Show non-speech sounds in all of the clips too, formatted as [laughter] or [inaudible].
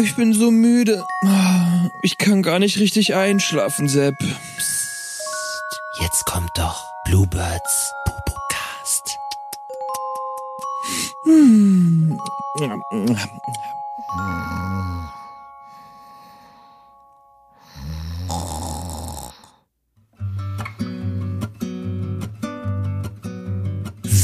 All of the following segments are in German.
Ich bin so müde. Ich kann gar nicht richtig einschlafen, Sepp. Psst, jetzt kommt doch Bluebirds Bubocast. Hm.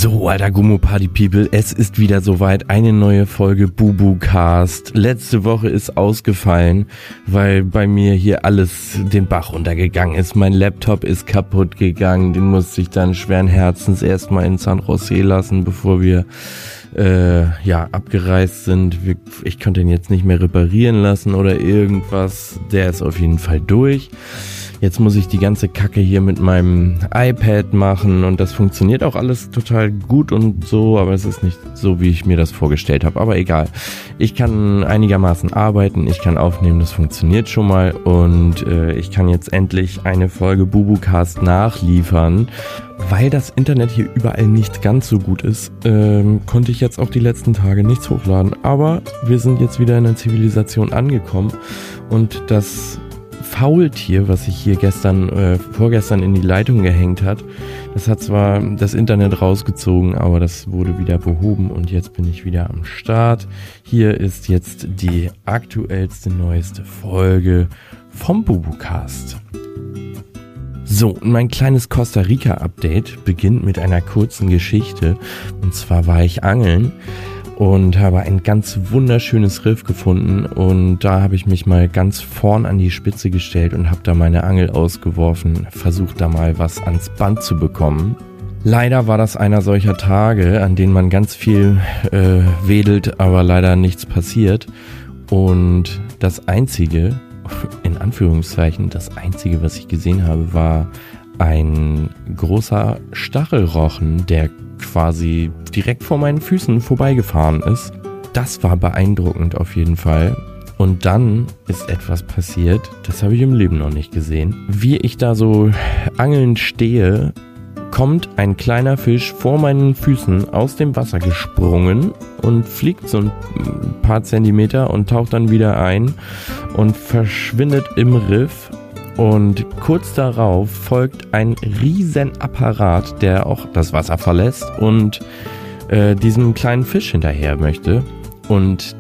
So, alter Gummo Party People, es ist wieder soweit. Eine neue Folge Bubu Cast. Letzte Woche ist ausgefallen, weil bei mir hier alles den Bach runtergegangen ist. Mein Laptop ist kaputt gegangen. Den musste ich dann schweren Herzens erstmal in San Jose lassen, bevor wir äh, ja abgereist sind. Ich konnte ihn jetzt nicht mehr reparieren lassen oder irgendwas. Der ist auf jeden Fall durch. Jetzt muss ich die ganze Kacke hier mit meinem iPad machen und das funktioniert auch alles total gut und so, aber es ist nicht so, wie ich mir das vorgestellt habe. Aber egal. Ich kann einigermaßen arbeiten, ich kann aufnehmen, das funktioniert schon mal und äh, ich kann jetzt endlich eine Folge Bubucast nachliefern. Weil das Internet hier überall nicht ganz so gut ist, ähm, konnte ich jetzt auch die letzten Tage nichts hochladen. Aber wir sind jetzt wieder in der Zivilisation angekommen und das Faultier, was sich hier gestern, äh, vorgestern in die Leitung gehängt hat, das hat zwar das Internet rausgezogen, aber das wurde wieder behoben und jetzt bin ich wieder am Start. Hier ist jetzt die aktuellste, neueste Folge vom Bubucast. So, mein kleines Costa Rica Update beginnt mit einer kurzen Geschichte. Und zwar war ich angeln und habe ein ganz wunderschönes Riff gefunden und da habe ich mich mal ganz vorn an die Spitze gestellt und habe da meine Angel ausgeworfen, versucht da mal was ans Band zu bekommen. Leider war das einer solcher Tage, an denen man ganz viel äh, wedelt, aber leider nichts passiert. Und das Einzige, [laughs] in Anführungszeichen, das Einzige, was ich gesehen habe, war ein großer Stachelrochen, der quasi direkt vor meinen Füßen vorbeigefahren ist. Das war beeindruckend auf jeden Fall. Und dann ist etwas passiert, das habe ich im Leben noch nicht gesehen. Wie ich da so angelnd stehe, kommt ein kleiner Fisch vor meinen Füßen aus dem Wasser gesprungen und fliegt so ein paar Zentimeter und taucht dann wieder ein und verschwindet im Riff und kurz darauf folgt ein Riesenapparat, der auch das Wasser verlässt und äh, diesem kleinen Fisch hinterher möchte. Und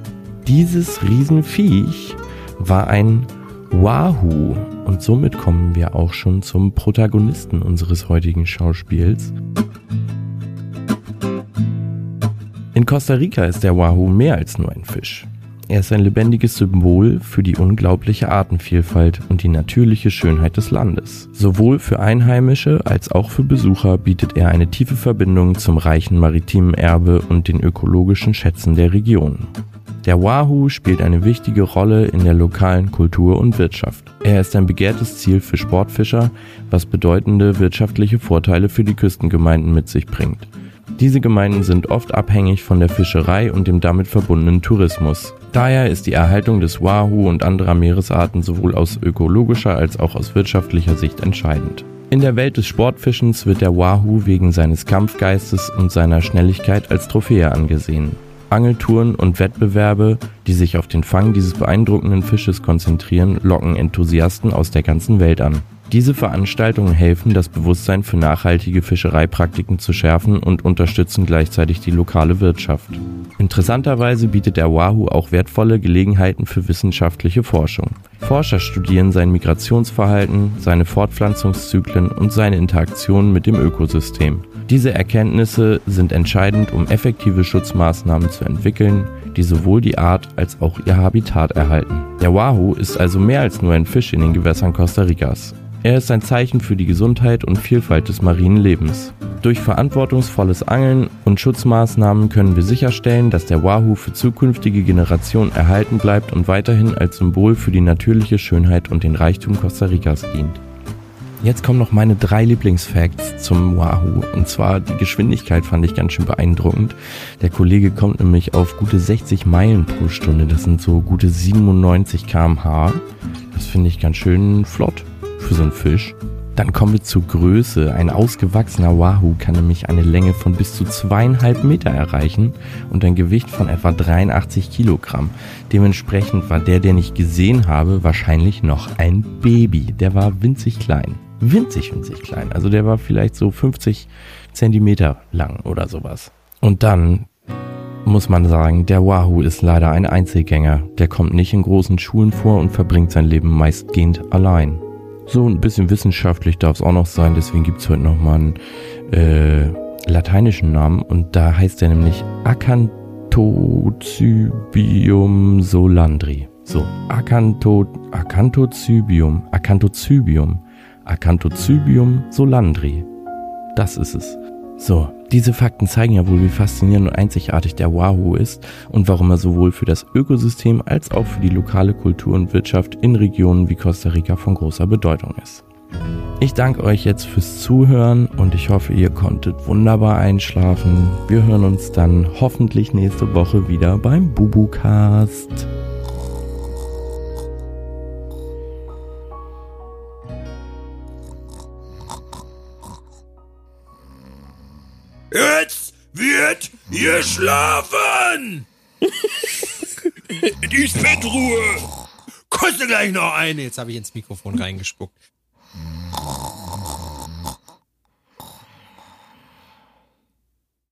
dieses Riesenviech war ein Wahoo. Und somit kommen wir auch schon zum Protagonisten unseres heutigen Schauspiels. In Costa Rica ist der Wahoo mehr als nur ein Fisch. Er ist ein lebendiges Symbol für die unglaubliche Artenvielfalt und die natürliche Schönheit des Landes. Sowohl für Einheimische als auch für Besucher bietet er eine tiefe Verbindung zum reichen maritimen Erbe und den ökologischen Schätzen der Region. Der Wahoo spielt eine wichtige Rolle in der lokalen Kultur und Wirtschaft. Er ist ein begehrtes Ziel für Sportfischer, was bedeutende wirtschaftliche Vorteile für die Küstengemeinden mit sich bringt. Diese Gemeinden sind oft abhängig von der Fischerei und dem damit verbundenen Tourismus. Daher ist die Erhaltung des Wahoo und anderer Meeresarten sowohl aus ökologischer als auch aus wirtschaftlicher Sicht entscheidend. In der Welt des Sportfischens wird der Wahoo wegen seines Kampfgeistes und seiner Schnelligkeit als Trophäe angesehen. Angeltouren und Wettbewerbe, die sich auf den Fang dieses beeindruckenden Fisches konzentrieren, locken Enthusiasten aus der ganzen Welt an. Diese Veranstaltungen helfen, das Bewusstsein für nachhaltige Fischereipraktiken zu schärfen und unterstützen gleichzeitig die lokale Wirtschaft. Interessanterweise bietet der Wahoo auch wertvolle Gelegenheiten für wissenschaftliche Forschung. Forscher studieren sein Migrationsverhalten, seine Fortpflanzungszyklen und seine Interaktionen mit dem Ökosystem. Diese Erkenntnisse sind entscheidend, um effektive Schutzmaßnahmen zu entwickeln, die sowohl die Art als auch ihr Habitat erhalten. Der Wahoo ist also mehr als nur ein Fisch in den Gewässern Costa Ricas. Er ist ein Zeichen für die Gesundheit und Vielfalt des marinen Lebens. Durch verantwortungsvolles Angeln und Schutzmaßnahmen können wir sicherstellen, dass der Wahoo für zukünftige Generationen erhalten bleibt und weiterhin als Symbol für die natürliche Schönheit und den Reichtum Costa Ricas dient. Jetzt kommen noch meine drei Lieblingsfacts zum Wahoo. Und zwar die Geschwindigkeit fand ich ganz schön beeindruckend. Der Kollege kommt nämlich auf gute 60 Meilen pro Stunde. Das sind so gute 97 km/h. Das finde ich ganz schön flott für so einen Fisch. Dann kommen wir zur Größe. Ein ausgewachsener Wahoo kann nämlich eine Länge von bis zu zweieinhalb Meter erreichen und ein Gewicht von etwa 83 Kilogramm. Dementsprechend war der, den ich gesehen habe, wahrscheinlich noch ein Baby. Der war winzig klein. Winzig, winzig klein. Also der war vielleicht so 50 Zentimeter lang oder sowas. Und dann muss man sagen, der Wahoo ist leider ein Einzelgänger. Der kommt nicht in großen Schulen vor und verbringt sein Leben meistgehend allein. So ein bisschen wissenschaftlich darf es auch noch sein, deswegen gibt's heute nochmal einen äh, lateinischen Namen und da heißt er nämlich Acanthocybium solandri. So, Acantho, Acanthocybium, Acanthocybium, Acanthocybium solandri. Das ist es. So, diese Fakten zeigen ja wohl, wie faszinierend und einzigartig der Wahoo ist und warum er sowohl für das Ökosystem als auch für die lokale Kultur und Wirtschaft in Regionen wie Costa Rica von großer Bedeutung ist. Ich danke euch jetzt fürs Zuhören und ich hoffe, ihr konntet wunderbar einschlafen. Wir hören uns dann hoffentlich nächste Woche wieder beim Bubucast. Jetzt wird geschlafen! [laughs] Die ist Bettruhe! Koste gleich noch eine. Jetzt habe ich ins Mikrofon reingespuckt.